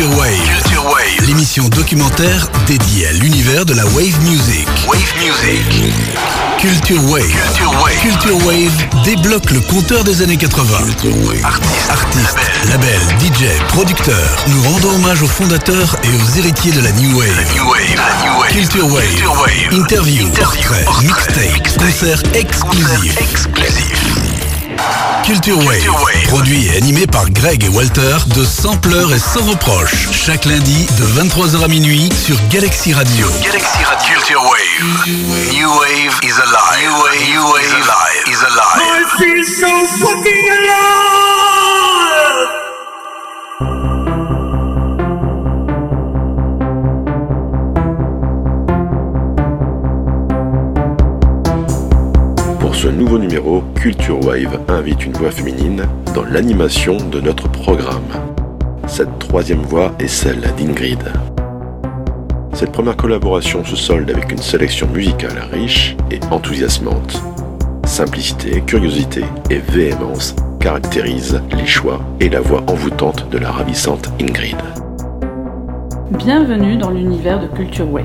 Culture Wave. Culture Wave. L'émission documentaire dédiée à l'univers de la wave music. Wave music. Culture Wave. Culture Wave. Culture Wave débloque le compteur des années 80. Artistes, artistes, labels, DJ, producteurs. Nous rendons hommage aux fondateurs et aux héritiers de la New Wave. La New Wave. La New Wave. Culture Wave. Culture Wave. Interview, portrait, mixtape, concert exclusif. Culture Wave, produit et animé par Greg et Walter de Sampleur et sans reproche. Chaque lundi de 23h à minuit sur Galaxy Radio. Galaxy Radio. Culture Wave. New Wave is alive. New Wave, New wave is alive. Is alive. I feel so fucking alive. Nouveau numéro, Culture Wave invite une voix féminine dans l'animation de notre programme. Cette troisième voix est celle d'Ingrid. Cette première collaboration se solde avec une sélection musicale riche et enthousiasmante. Simplicité, curiosité et véhémence caractérisent les choix et la voix envoûtante de la ravissante Ingrid. Bienvenue dans l'univers de Culture Wave.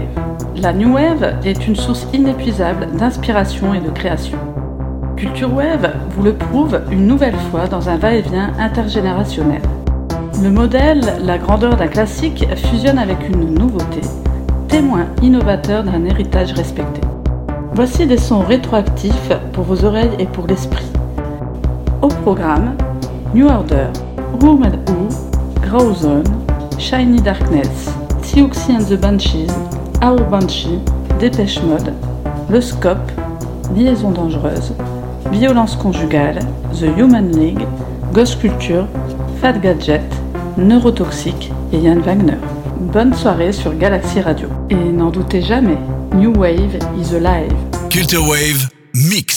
La New Wave est une source inépuisable d'inspiration et de création. Culture Wave vous le prouve une nouvelle fois dans un va-et-vient intergénérationnel. Le modèle, la grandeur d'un classique fusionne avec une nouveauté, témoin innovateur d'un héritage respecté. Voici des sons rétroactifs pour vos oreilles et pour l'esprit. Au programme, New Order, Room and Who, Grow Zone, Shiny Darkness, Siouxsie and the Banshees, Our Banshee, Dépêche Mode, Le Scope, Liaison dangereuse, Violence conjugale, The Human League, Ghost Culture, Fat Gadget, Neurotoxique et Yann Wagner. Bonne soirée sur Galaxy Radio. Et n'en doutez jamais, New Wave is alive. Culture Wave Mix.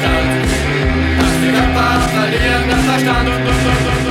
Verstand, dass die Körper verlieren, das und, und, und, und.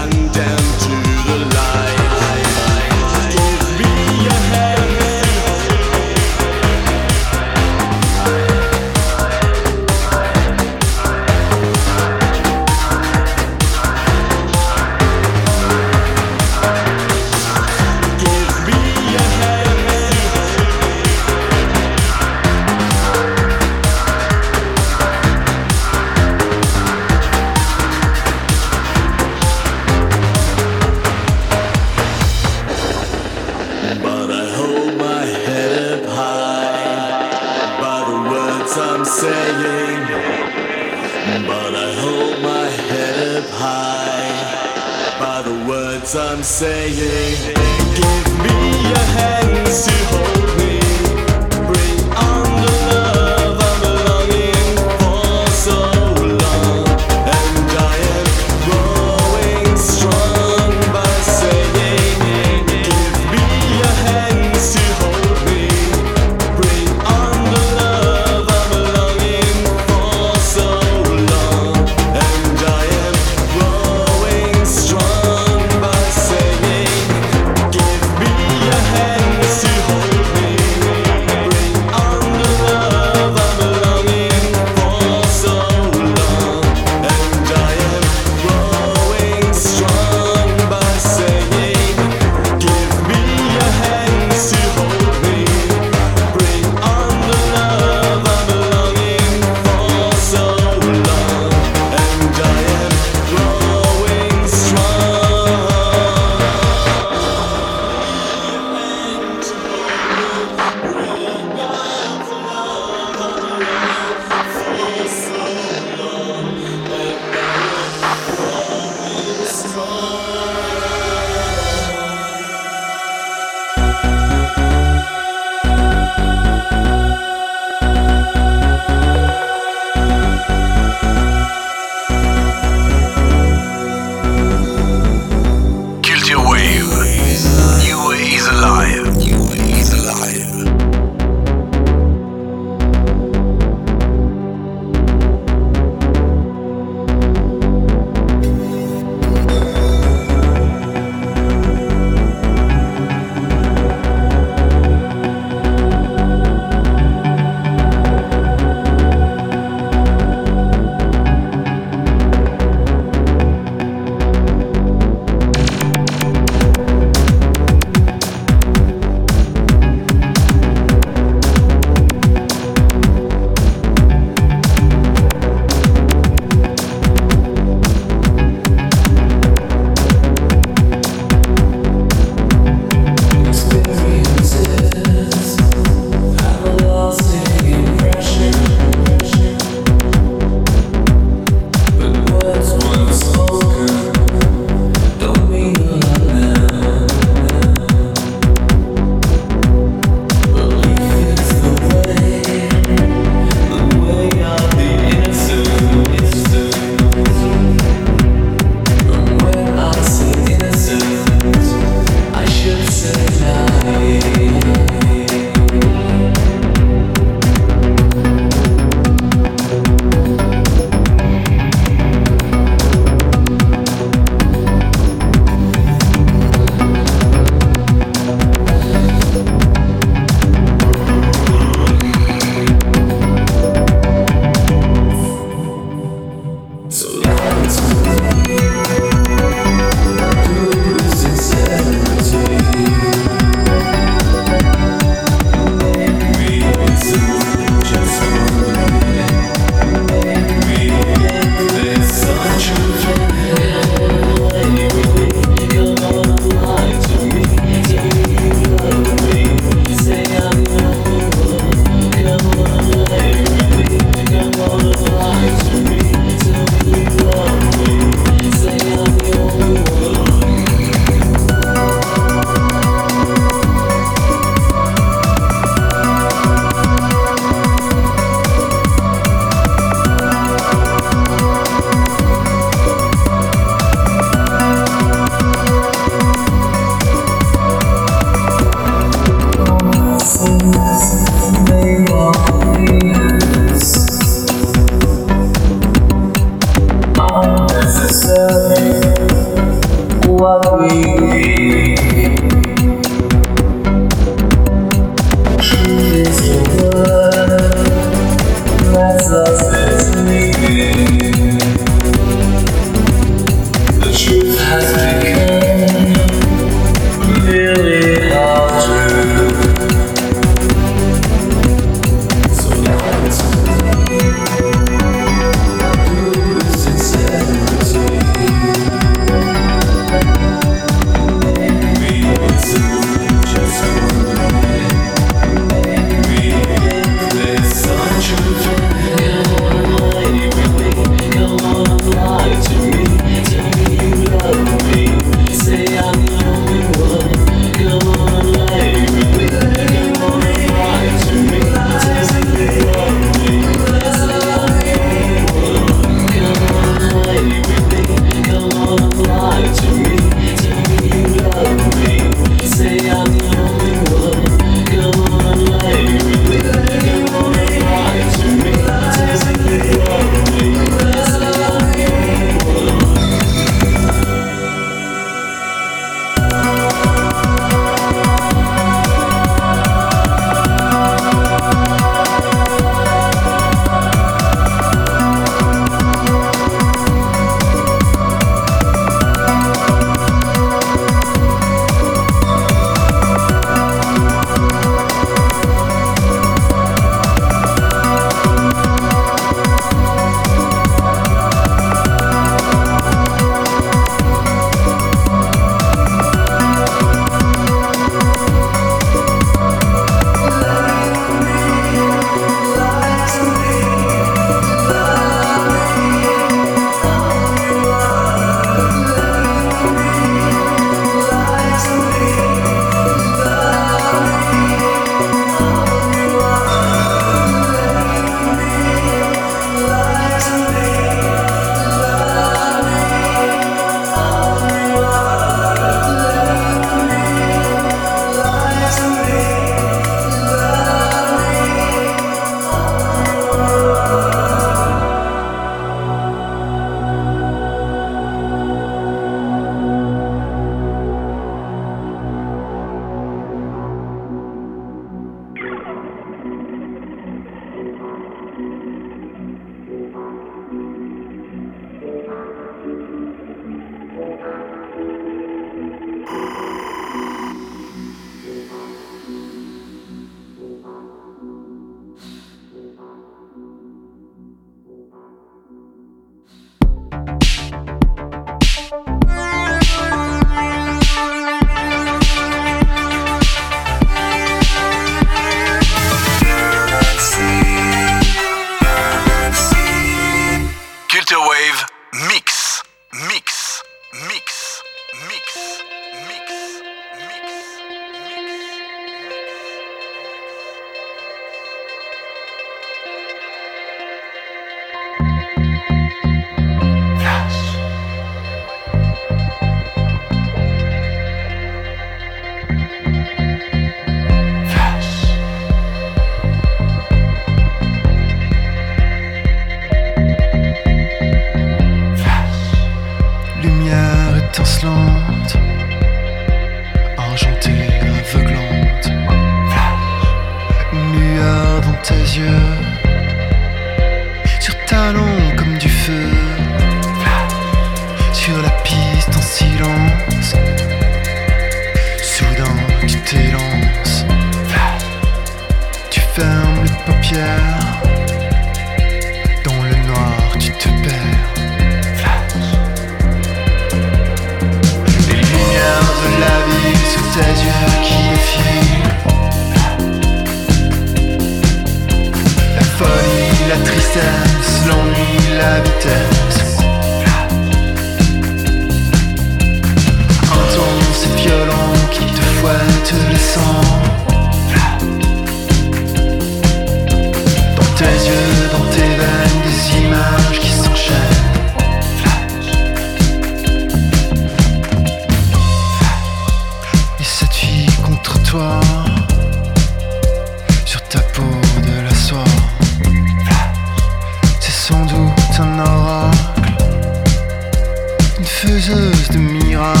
faiseuse de miracles.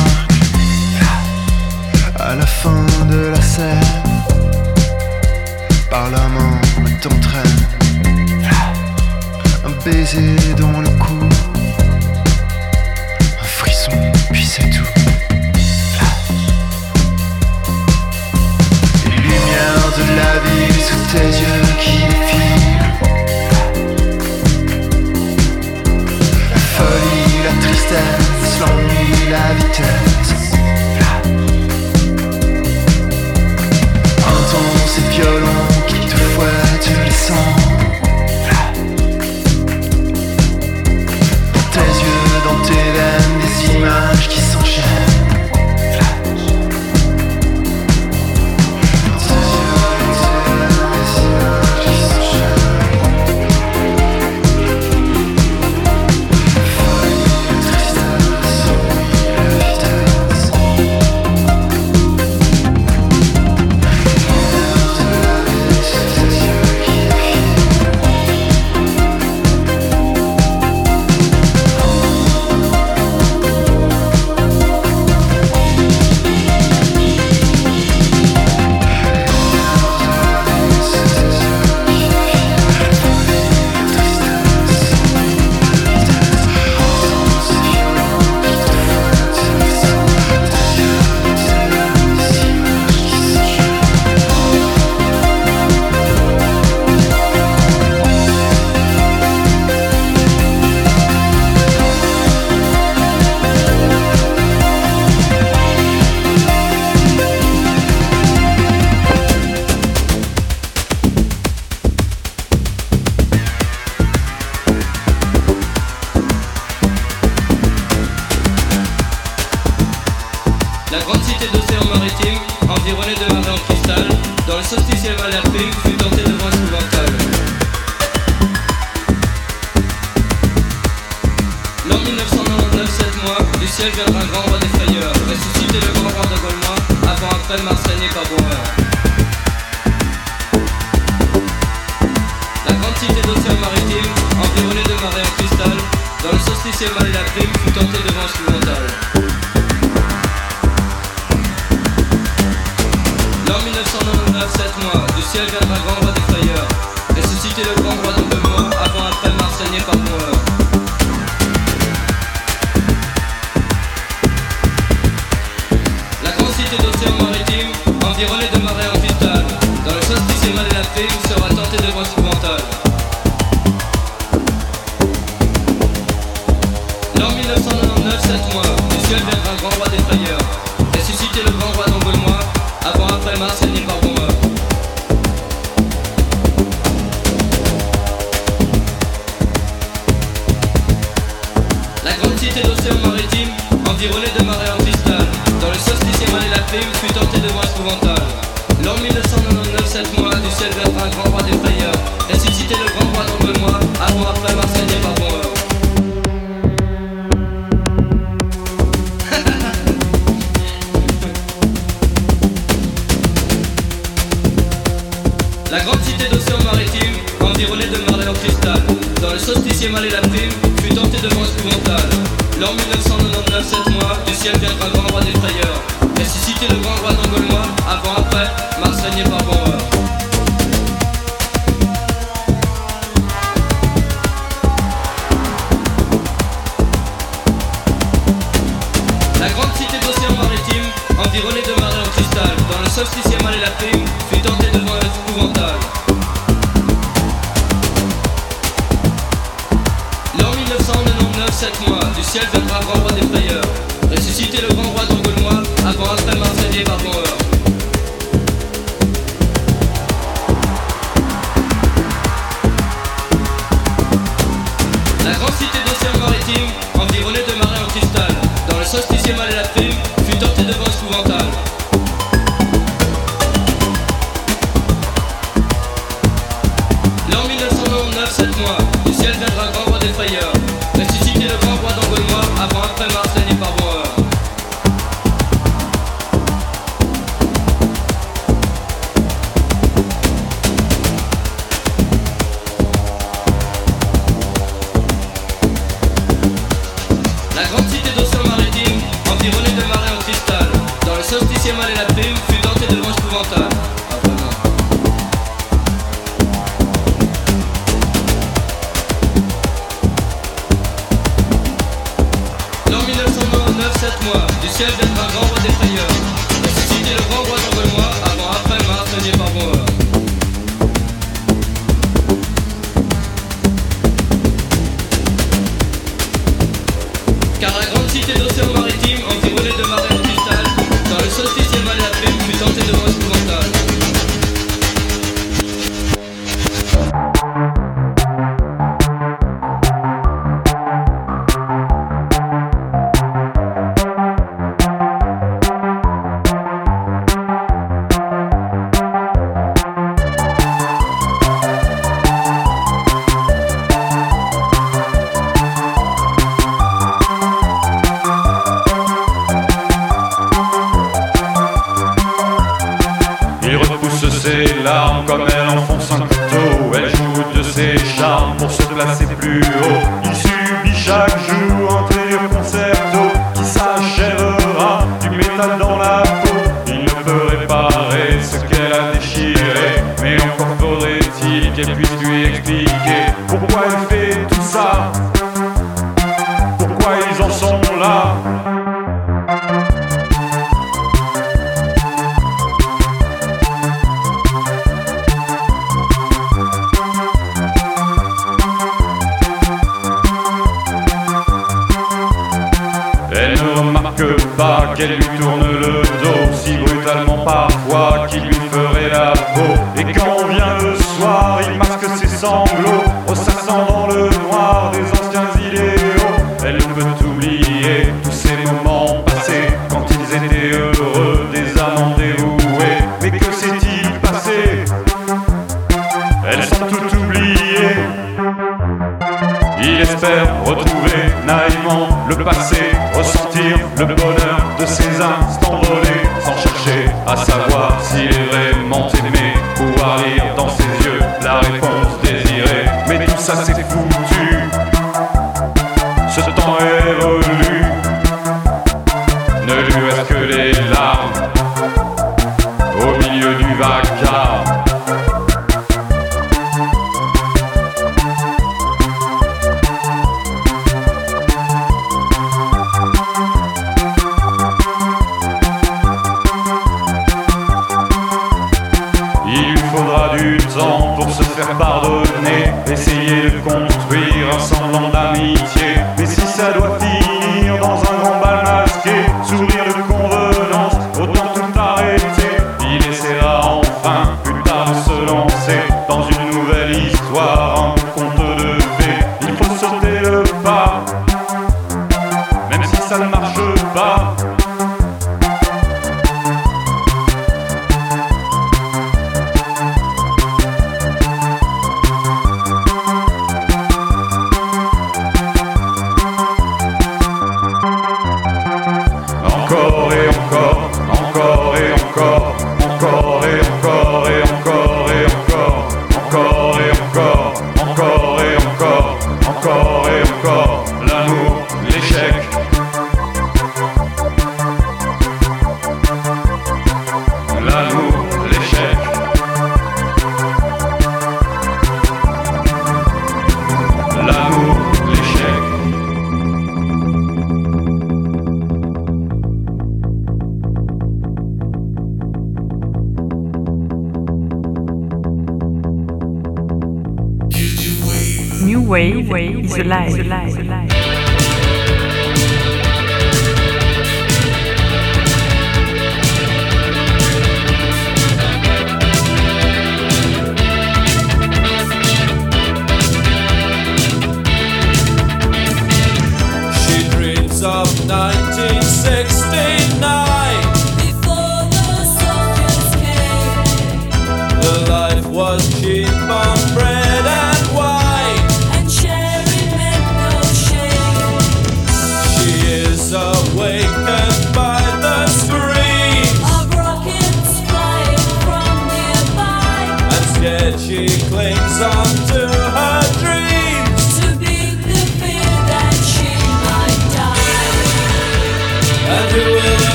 À la fin de la scène par la main t'entraîne un baiser dans le cou. Un frisson puis c'est tout. Les lumières de la vie sous tes yeux qui filent. La folie la tristesse la vitesse. Intense et violent, quelquefois tu les sens. Dans tes yeux, dans tes veines, des images qui victime, environnée de marée en cristal, dans le solstice et le fut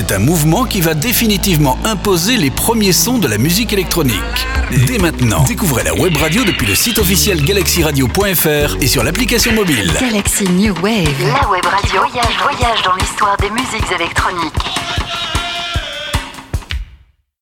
C'est un mouvement qui va définitivement imposer les premiers sons de la musique électronique. Dès maintenant, découvrez la web radio depuis le site officiel galaxyradio.fr et sur l'application mobile. Galaxy New Wave. La web radio voyage, voyage dans l'histoire des musiques électroniques.